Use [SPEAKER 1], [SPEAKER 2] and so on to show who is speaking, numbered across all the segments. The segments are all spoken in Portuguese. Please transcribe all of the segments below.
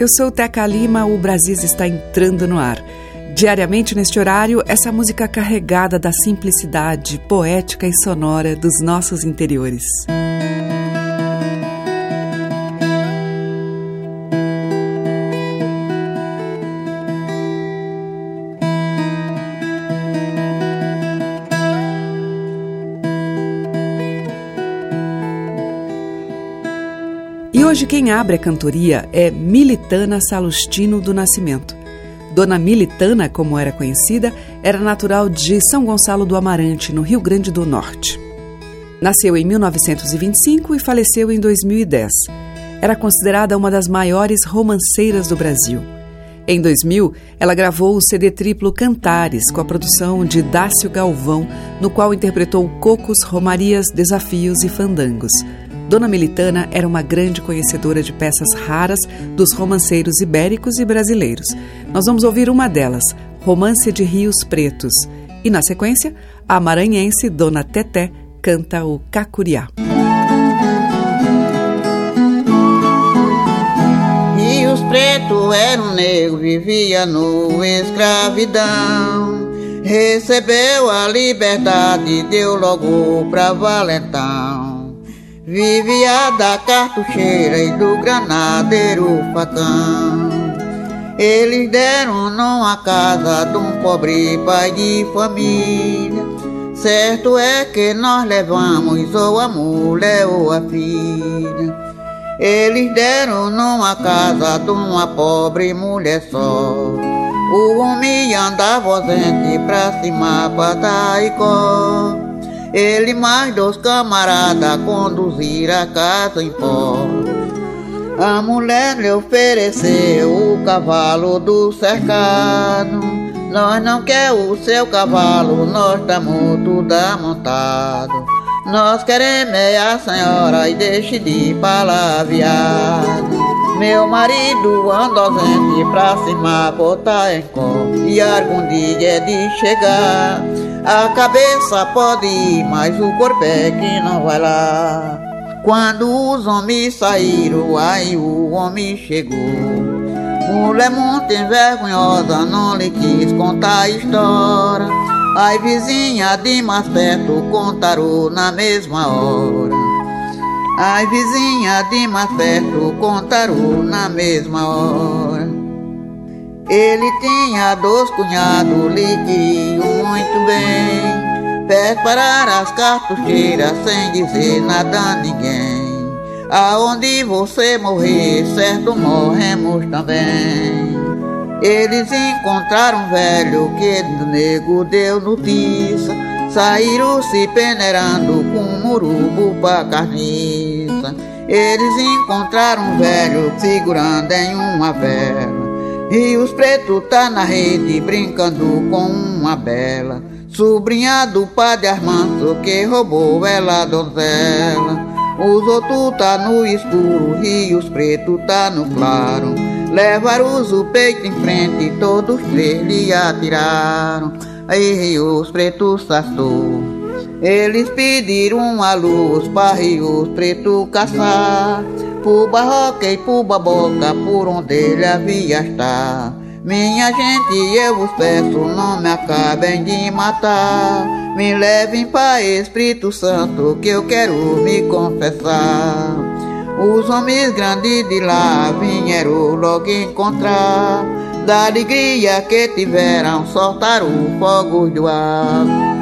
[SPEAKER 1] Eu sou Teca Lima, o Brasis está entrando no ar. Diariamente neste horário, essa música carregada da simplicidade poética e sonora dos nossos interiores. Hoje quem abre a cantoria é Militana Salustino do Nascimento. Dona Militana, como era conhecida, era natural de São Gonçalo do Amarante, no Rio Grande do Norte. Nasceu em 1925 e faleceu em 2010. Era considerada uma das maiores romanceiras do Brasil. Em 2000, ela gravou o CD triplo Cantares, com a produção de Dácio Galvão, no qual interpretou cocos, romarias, desafios e fandangos. Dona Militana era uma grande conhecedora de peças raras dos romanceiros ibéricos e brasileiros. Nós vamos ouvir uma delas, Romance de Rios Pretos. E, na sequência, a maranhense Dona Teté canta o Cacuriá.
[SPEAKER 2] Rios Pretos era um negro, vivia no escravidão. Recebeu a liberdade, deu logo pra valentão. Vivia da cartucheira e do granadeiro facão. Eles deram numa casa de um pobre pai de família. Certo é que nós levamos ou a mulher ou a filha. Eles deram numa casa de uma pobre mulher só. O homem andava ausente pra cima pra Taicó. Ele mais dois camaradas conduziram a casa em pó. A mulher lhe ofereceu o cavalo do cercado. Nós não quer o seu cavalo, nós estamos tudo amontado. Nós queremos é a senhora e deixe de palavreado. Meu marido anda ausente pra cima, botar em cor. E algum dia é de chegar. A cabeça pode ir, mas o corpo é que não vai lá. Quando os homens saíram, aí o homem chegou. Mulher muito envergonhosa, não lhe quis contar a história. Ai vizinha de mais perto contaram na mesma hora. Ai vizinha de mais perto contaram na mesma hora. Ele tinha dois cunhados, queriam muito bem. Preparar as cartucheiras sem dizer nada a ninguém. Aonde você morrer, certo morremos também. Eles encontraram um velho que do nego deu notícia. Saíram se peneirando com um urubu pra carniça. Eles encontraram um velho segurando em uma vela. E os pretos tá na rede brincando com uma bela. Sobrinha do padre Armando que roubou ela donzela. Os outros tá no escuro e os pretos tá no claro. Levaram o peito em frente, todos três lhe atiraram. Aí os pretos sastou. Eles pediram a luz para os pretos caçar. Por barroca e por baboca, por onde ele havia estar. Minha gente, eu vos peço, não me acabem de matar. Me levem para Espírito Santo, que eu quero me confessar. Os homens grandes de lá vieram logo encontrar. Da alegria que tiveram, soltaram o fogo do ar.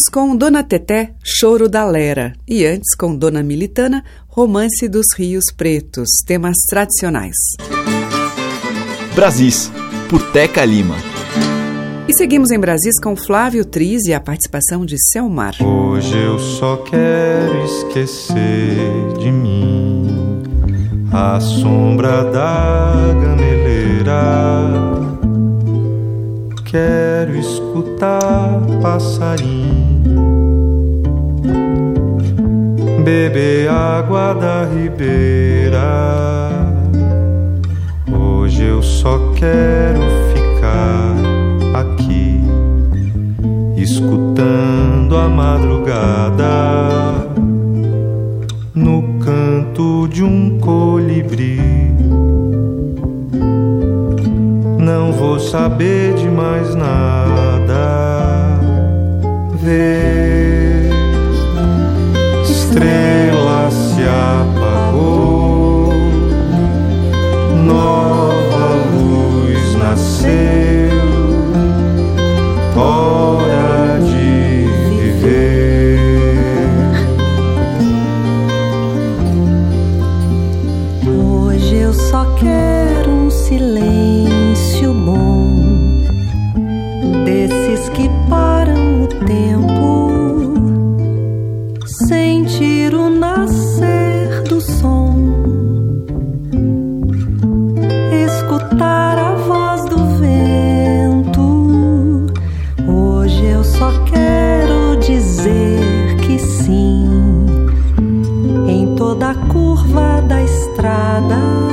[SPEAKER 1] Ouvimos com Dona Teté, Choro da Lera, e antes com Dona Militana, Romance dos Rios Pretos, temas tradicionais.
[SPEAKER 3] Brasis, por Teca Lima.
[SPEAKER 1] E seguimos em Brasis com Flávio Triz e a participação de Selmar.
[SPEAKER 4] Hoje eu só quero esquecer de mim a sombra da gameleira quero escutar passarinho beber água da ribeira. Hoje eu só quero ficar aqui escutando a madrugada no canto de um colibri não vou saber de mais nada. Ver estrela se apagou, nova luz nasceu.
[SPEAKER 5] Por amar até sonhando.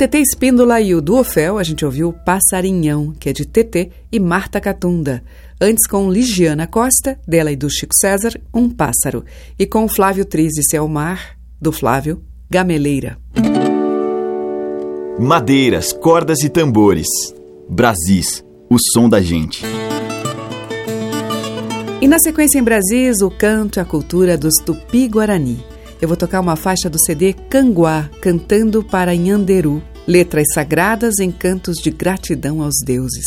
[SPEAKER 5] TT Espíndola e o Duofel, a gente ouviu Passarinhão, que é de TT e Marta Catunda. Antes com Ligiana Costa, dela e do Chico César, Um Pássaro. E com Flávio Tris e Selmar, do Flávio, Gameleira.
[SPEAKER 3] Madeiras, cordas e tambores. Brasis, o som da gente.
[SPEAKER 5] E na sequência em Brasis, o canto e a cultura dos Tupi-Guarani. Eu vou tocar uma faixa do CD Canguá, cantando para Nhanderu, letras sagradas em cantos de gratidão aos deuses.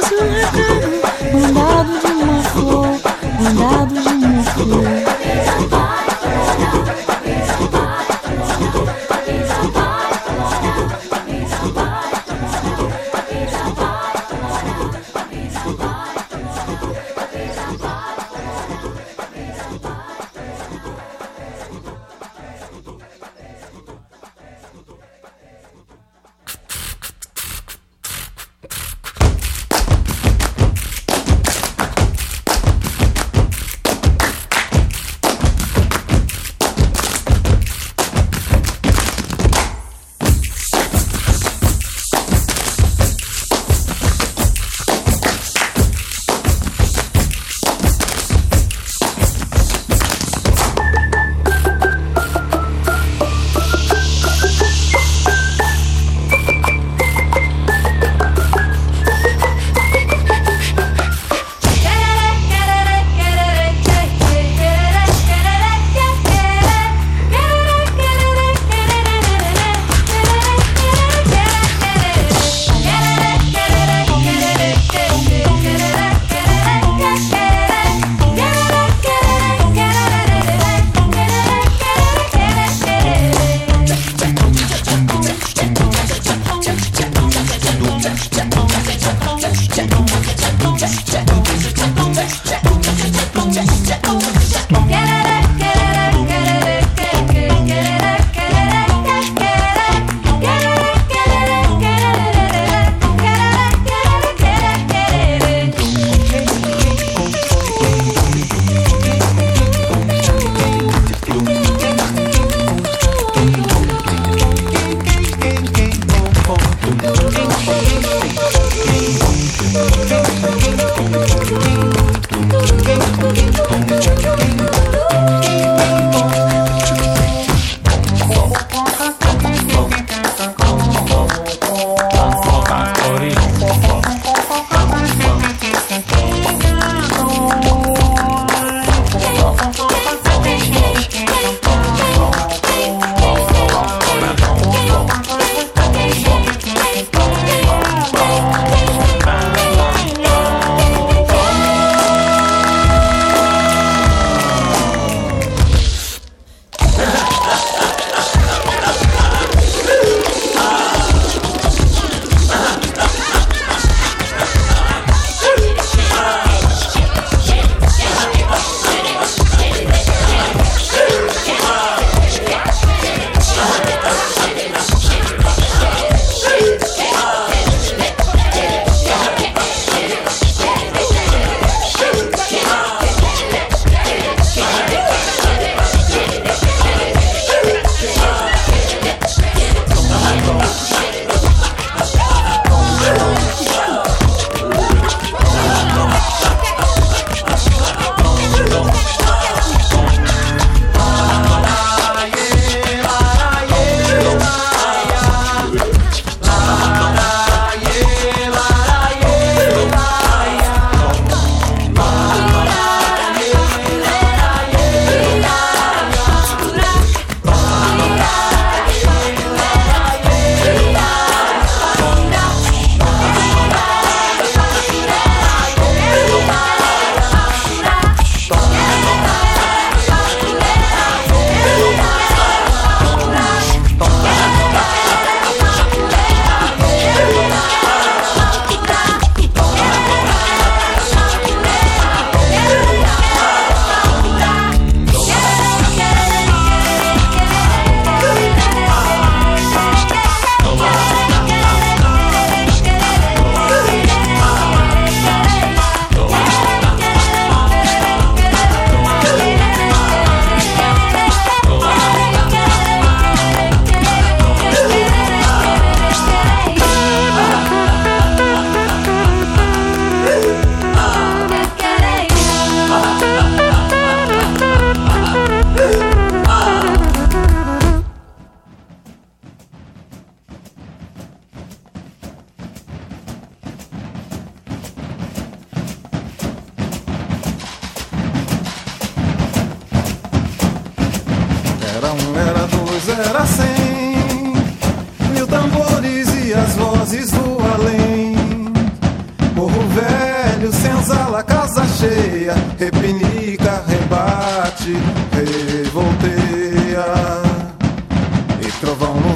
[SPEAKER 6] Cause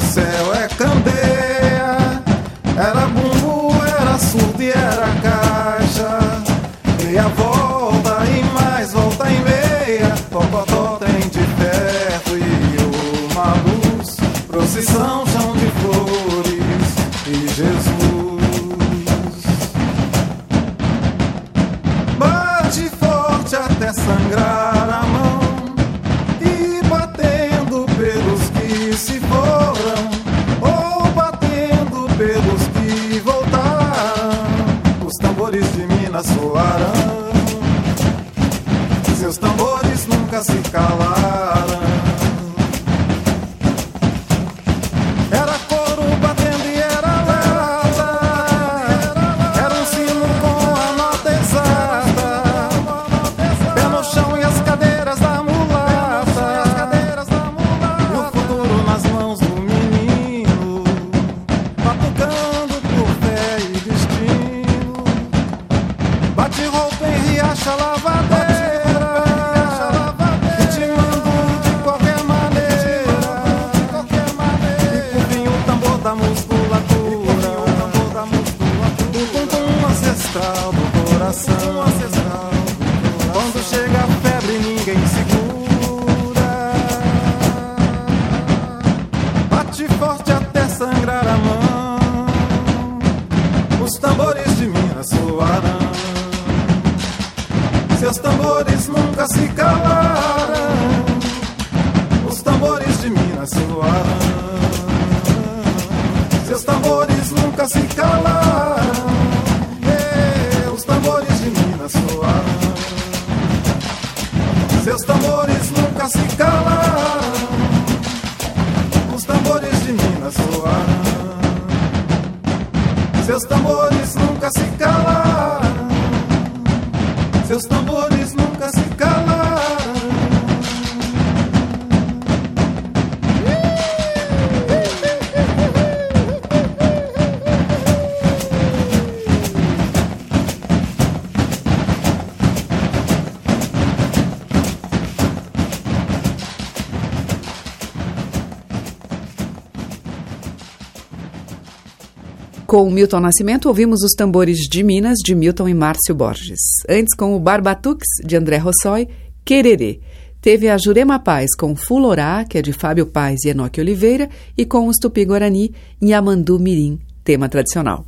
[SPEAKER 6] céu é nunca se cala. com o
[SPEAKER 1] Milton Nascimento, ouvimos os tambores de Minas, de Milton e Márcio Borges. Antes, com o Barbatux, de André Rossoi, Quererê. Teve a Jurema Paz com Fulorá, que é de Fábio Paz e Enoque Oliveira, e com os Tupi-Guarani, Nhamandu Mirim, tema tradicional.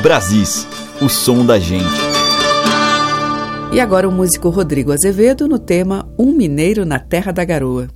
[SPEAKER 3] Brasis, o som da gente.
[SPEAKER 1] E agora o músico Rodrigo Azevedo no tema Um Mineiro na Terra da Garoa.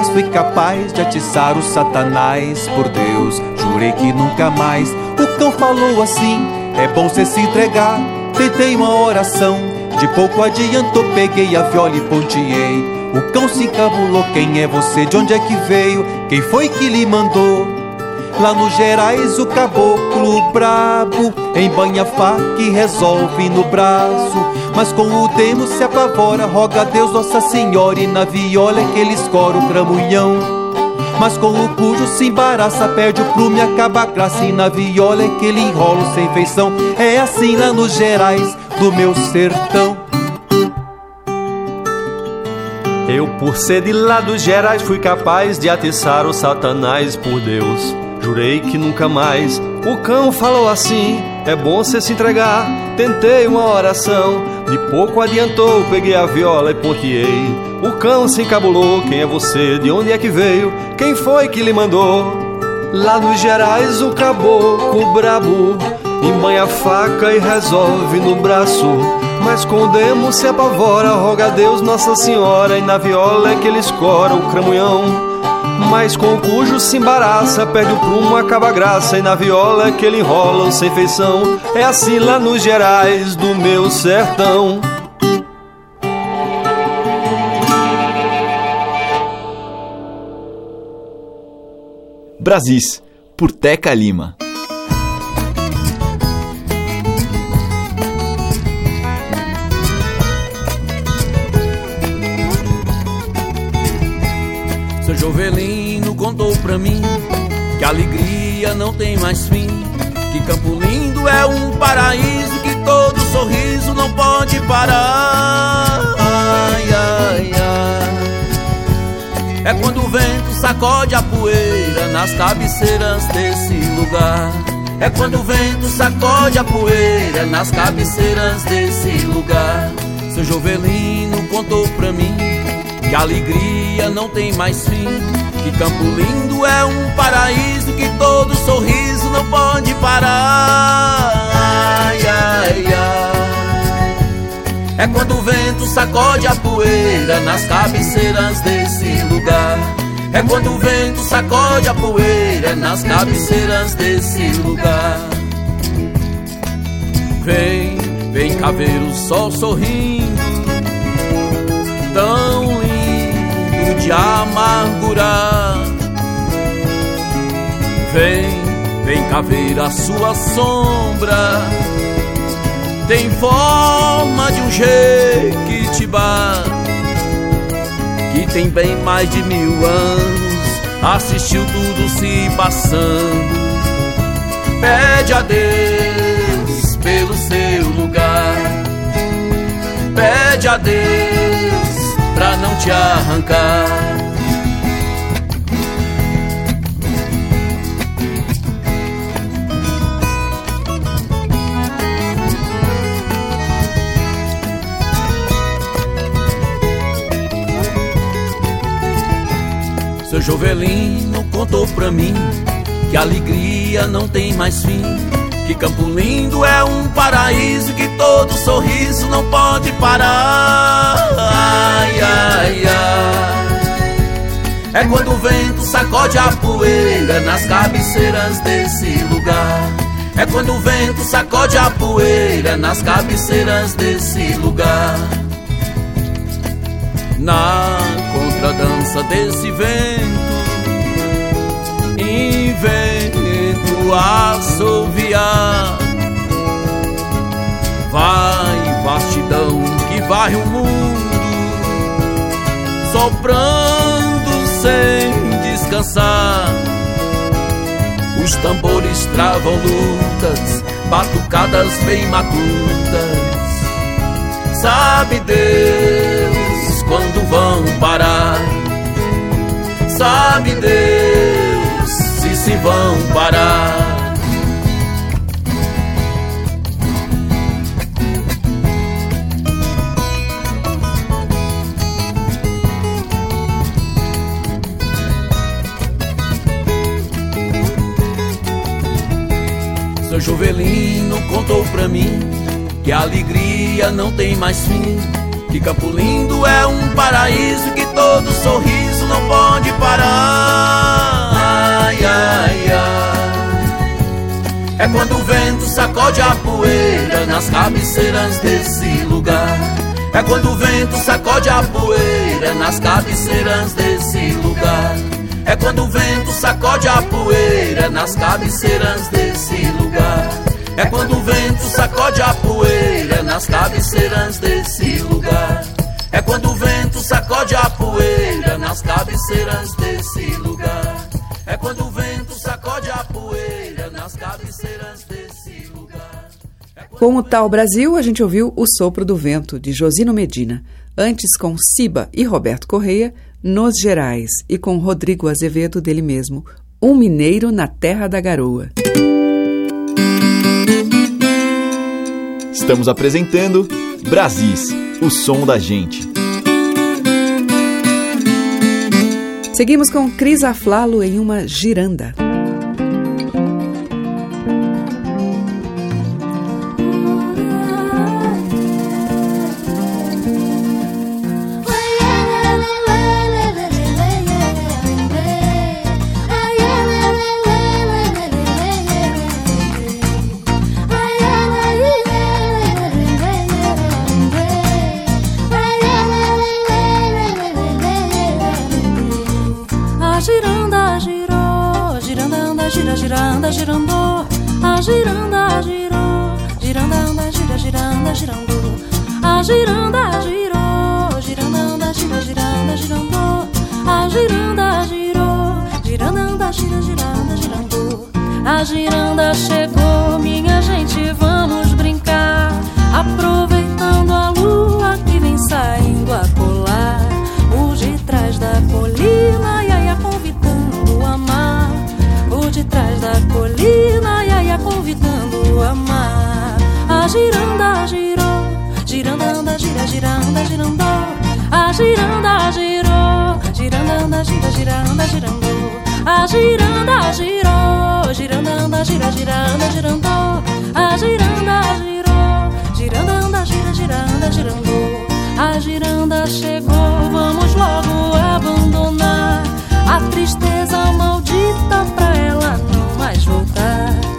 [SPEAKER 7] Gerais fui capaz de atiçar o satanás. Por Deus, jurei que nunca mais. O cão falou assim: é bom você se entregar. Tentei uma oração, de pouco adiantou, peguei a viola e ponteei. O cão se encabulou: quem é você? De onde é que veio? Quem foi que lhe mandou? Lá no Gerais o caboclo brabo Embanha faca e resolve no braço Mas com o demo se apavora Roga a Deus Nossa Senhora E na viola é que ele escora o cramunhão Mas com o cujo se embaraça Perde o plume, acaba a graça E na viola é que ele enrola sem feição É assim lá nos Gerais do meu sertão
[SPEAKER 8] eu, por ser de lá dos Gerais, fui capaz de atiçar o Satanás por Deus. Jurei que nunca mais. O cão falou assim: é bom você se entregar. Tentei uma oração, de pouco adiantou. Peguei a viola e ponteei. O cão se encabulou: quem é você? De onde é que veio? Quem foi que lhe mandou? Lá nos Gerais, o caboclo brabo embanha a faca e resolve no braço. Mas com o demo se apavora, roga a Deus Nossa Senhora, e na viola é que ele escora o cramunhão. Mas com o cujo se embaraça, perde o prumo, acaba a graça E na viola que ele enrola sem feição É assim lá nos Gerais do meu sertão.
[SPEAKER 3] Brasis, por Teca Lima.
[SPEAKER 9] Jovelino contou pra mim que alegria não tem mais fim. Que Campo Lindo é um paraíso que todo sorriso não pode parar. Ai, ai, ai. É quando o vento sacode a poeira nas cabeceiras desse lugar. É quando o vento sacode a poeira nas cabeceiras desse lugar. Seu Jovelino contou pra mim que alegria não tem mais fim. Que Campo Lindo é um paraíso que todo sorriso não pode parar. Ai, ai, ai. É quando o vento sacode a poeira nas cabeceiras desse lugar. É quando o vento sacode a poeira nas cabeceiras desse lugar. Vem, vem cá ver o sol sorrindo, Vem, vem cá ver a sua sombra. Tem forma de um jequitibá que tem bem mais de mil anos. Assistiu tudo se passando. Pede a Deus pelo seu lugar. Pede a Deus pra não te arrancar. Seu Jovelino contou pra mim que alegria não tem mais fim. Que Campo Lindo é um paraíso que todo sorriso não pode parar. Ai, ai, ai. É quando o vento sacode a poeira nas cabeceiras desse lugar. É quando o vento sacode a poeira nas cabeceiras desse lugar. Na contradança desse vento, invento assoviar. Vai, vastidão que varre o mundo soprando sem descansar. Os tambores travam lutas, batucadas bem matutas. Sabe Deus se vão parar? Seu Jovelino contou pra mim que a alegria não tem mais fim. Que Campo Lindo é um paraíso que todo sorriso não pode parar. Ai, ai. É quando o vento sacode a poeira nas cabeceiras desse lugar. É quando o vento sacode a poeira nas cabeceiras desse lugar. É quando o vento sacode a poeira nas cabeceiras desse lugar. É quando o vento sacode a poeira nas cabeceiras desse lugar. É quando o vento sacode a poeira nas cabeceiras desse lugar. É quando
[SPEAKER 1] Com o Tal Brasil, a gente ouviu O Sopro do Vento, de Josino Medina. Antes, com Siba e Roberto Correia, Nos Gerais. E com Rodrigo Azevedo, dele mesmo, Um Mineiro na Terra da Garoa.
[SPEAKER 3] Estamos apresentando Brasis, o som da gente.
[SPEAKER 1] Seguimos com Cris Aflalo em uma giranda.
[SPEAKER 10] A giranda chegou, minha gente, vamos brincar. Aproveitando a lua que vem saindo a colar. O de trás da colina, ia, ia convidando a amar. O de trás da colina, ia, ia convidando a amar. A giranda girou, giranda anda, gira, giranda, girandou. A giranda girou, giranda anda, gira, giranda, girandou. A giranda girou, giranda anda, gira, giranda, girandou. A giranda girou, giranda anda, gira, giranda, girandou. A giranda chegou, vamos logo abandonar a tristeza maldita pra ela não mais voltar.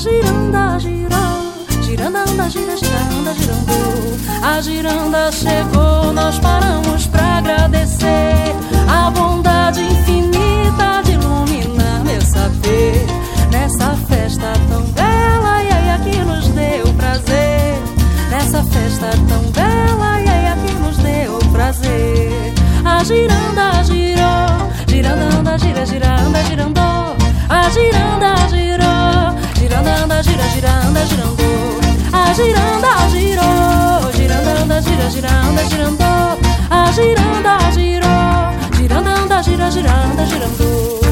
[SPEAKER 10] Giranda girou, giranda anda, gira, giranda, girandou. A giranda chegou, nós paramos pra agradecer a bondade infinita de iluminar meu saber nessa festa tão bela e aí que nos deu prazer. Nessa festa tão bela e aí que nos deu prazer. A giranda girou, giranda anda, gira, giranda, girandou. A giranda girou, giranda, girandou. A giranda girou, giranda anda, gira, giranda, girandou. A giranda girou, giranda anda, gira, giranda, girandou.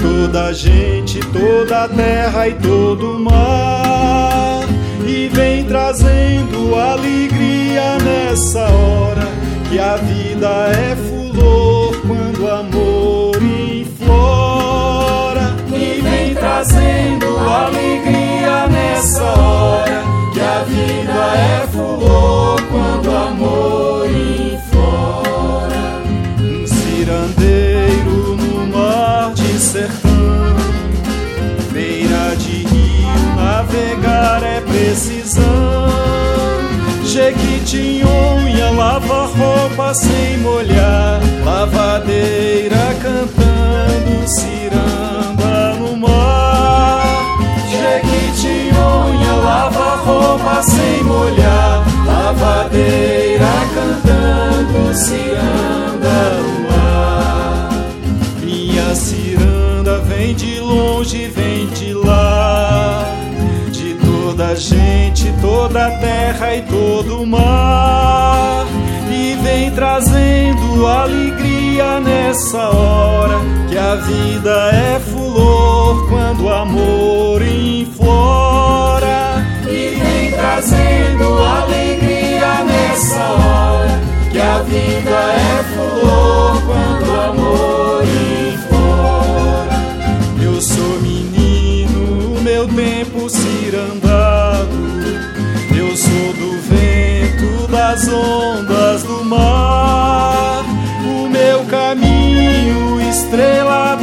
[SPEAKER 11] Toda a gente, toda a terra e todo o mar, e vem trazendo alegria nessa hora, que a vida é fulor quando amor inflora. E vem trazendo alegria nessa hora que a vida é fulor quando amor navegar é precisão. Jequitinhonha lava roupa sem molhar, lavadeira cantando ciranda no mar. Jequitinhonha lava roupa sem molhar, lavadeira cantando ciranda toda a terra e todo o mar. E vem trazendo alegria nessa hora que a vida é fulor quando o amor inflora. E vem trazendo alegria nessa hora que a vida é flor quando o amor inflora. Eu sou menino, meu tempo cirandado. Das ondas do mar. O meu caminho, estrela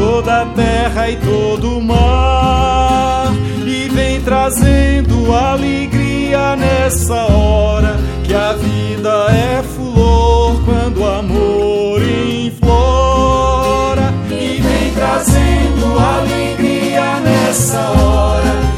[SPEAKER 11] toda a terra e todo o mar. E vem trazendo alegria nessa hora que a vida é fulor quando o amor inflora. E vem trazendo alegria nessa hora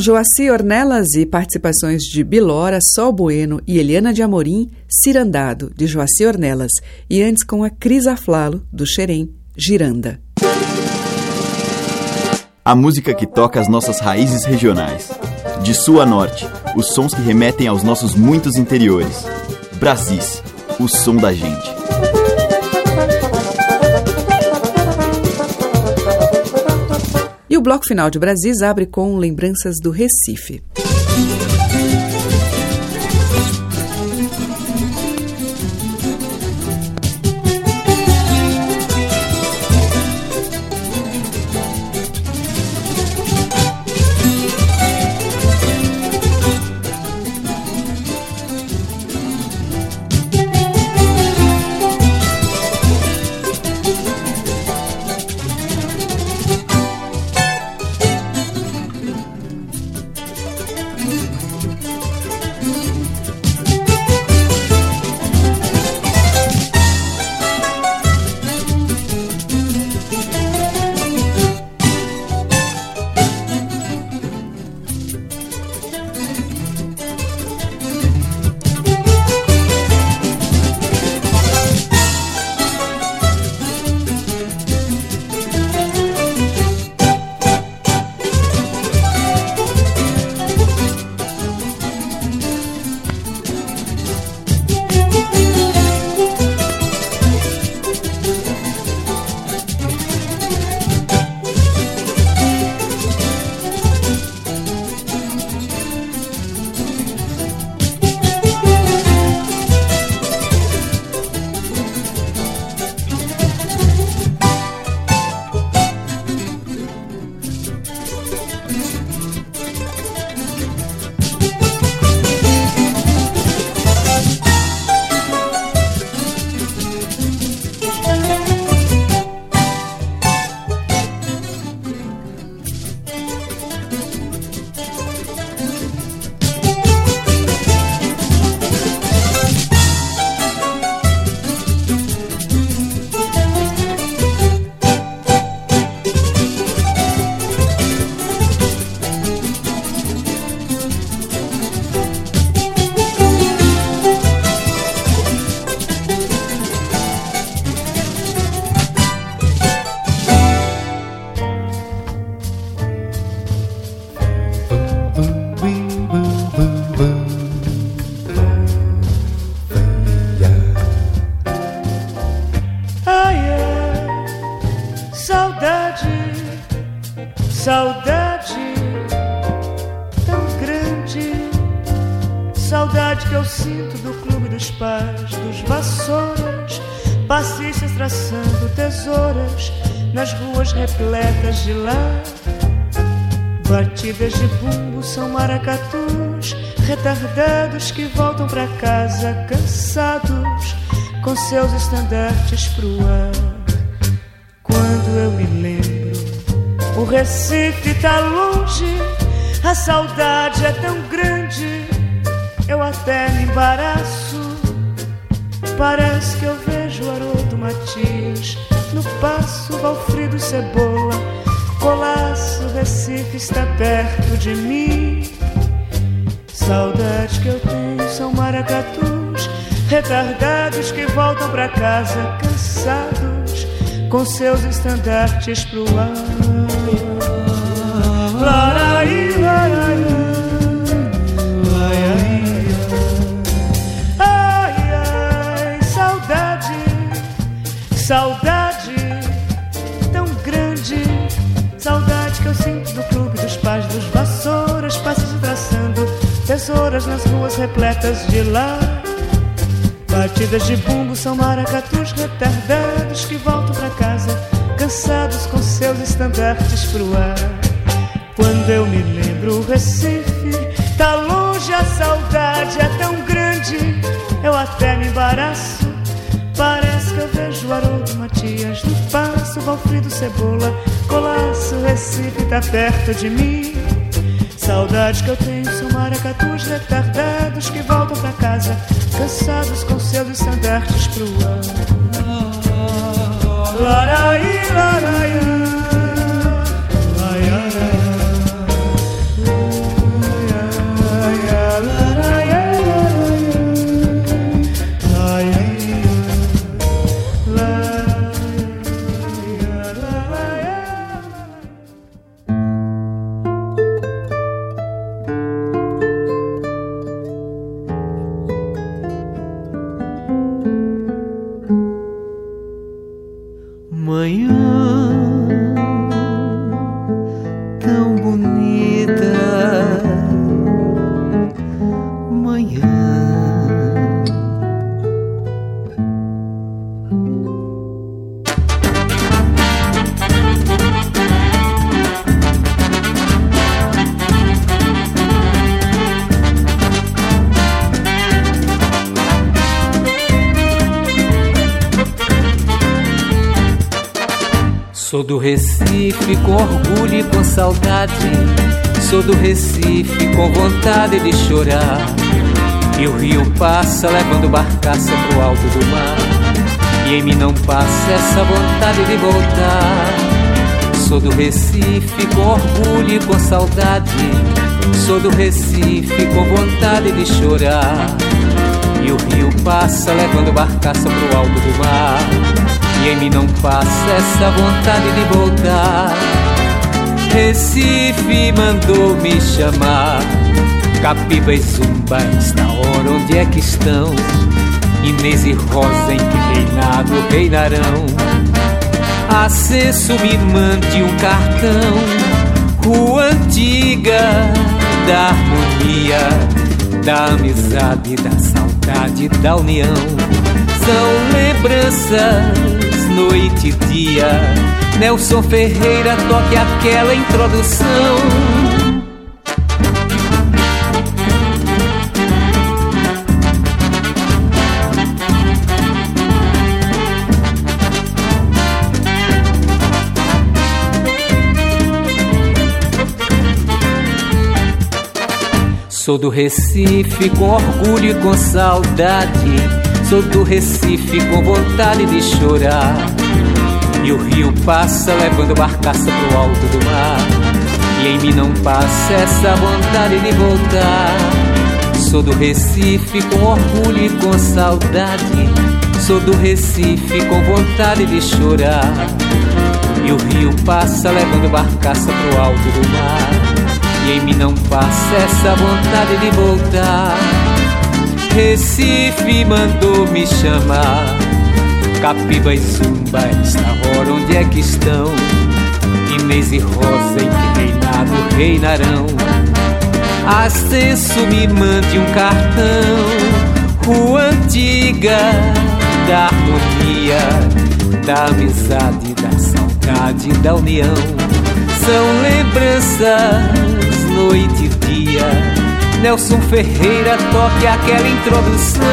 [SPEAKER 1] Joaci Ornelas e participações de Bilora, Sol Bueno e Eliana de Amorim, Cirandado, de Joaci Ornelas, e antes com a Cris Aflalo, do Xerém, Giranda.
[SPEAKER 3] A música que toca as nossas raízes regionais. De sul a norte, os sons que remetem aos nossos muitos interiores. Brasis, o som da gente.
[SPEAKER 1] Bloco final de Brasis abre com lembranças do Recife.
[SPEAKER 12] Estandartes pro seus estandartes pro ar. Laraí, laraí, ai, ai, saudade, saudade tão grande, saudade que eu sinto do clube dos pais dos vassouras, passas traçando tesouras nas ruas repletas de lá. Batidas de bumbo são maracatus estandartes pro ar. Quando eu me lembro o Recife, tá longe a saudade, é tão grande, eu até me embaraço. Parece que eu vejo Haroldo Matias no passo, Valfrido Cebola, Colaço, Recife tá perto de mim. Saudade que eu tenho são maracatus retardados que voltam pra casa, cansados com seus estandartes pro ar. Laraí,
[SPEAKER 13] Sou do Recife com orgulho e com saudade. Sou do Recife com vontade de chorar. E o rio passa levando barcaça pro alto do mar. E em mim não passa essa vontade de voltar. Sou do Recife com orgulho e com saudade. Sou do Recife com vontade de chorar. E o rio passa levando barcaça pro alto do mar. E em mim não passa essa vontade de voltar. Recife mandou me chamar. Capiba e Zumba, esta hora onde é que estão? Inês e Rosa em que reinado reinarão. Acesso me mande um cartão. Rua antiga da harmonia, da amizade, da saudade, da união. São lembranças, noite e dia. Nelson Ferreira toque aquela introdução. Sou do Recife com orgulho e com saudade. Sou do Recife com vontade de chorar. E o rio passa levando barcaça pro alto do mar. E em mim não passa essa vontade de voltar. Sou do Recife com orgulho e com saudade. Sou do Recife com vontade de chorar. E o rio passa levando barcaça pro alto do mar. E em mim não passa essa vontade de voltar. Recife mandou me chamar. Capiba e Zumba, esta hora onde é que estão? Inês e Rosa em que reinado reinarão. Ascenso me mande um cartão, rua antiga da harmonia, da amizade, da saudade, da união. São lembranças, noite e dia. Nelson Ferreira toque aquela introdução.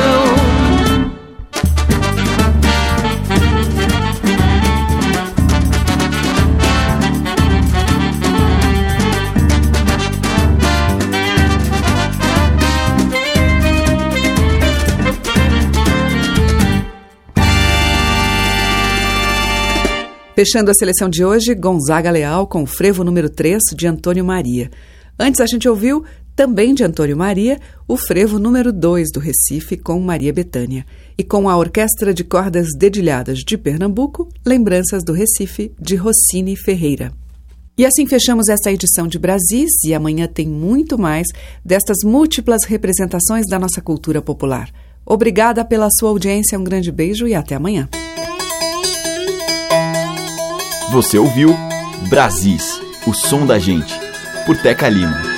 [SPEAKER 1] Fechando a seleção de hoje, Gonzaga Leal com o frevo número 3 de Antônio Maria. Antes a gente ouviu, também de Antônio Maria, o frevo número 2 do Recife com Maria Betânia. E com a Orquestra de Cordas Dedilhadas de Pernambuco, Lembranças do Recife de Rossini Ferreira. E assim fechamos esta edição de Brasis e amanhã tem muito mais destas múltiplas representações da nossa cultura popular. Obrigada pela sua audiência, um grande beijo e até amanhã.
[SPEAKER 3] Você ouviu Brasis, o som da gente, por Teca Lima.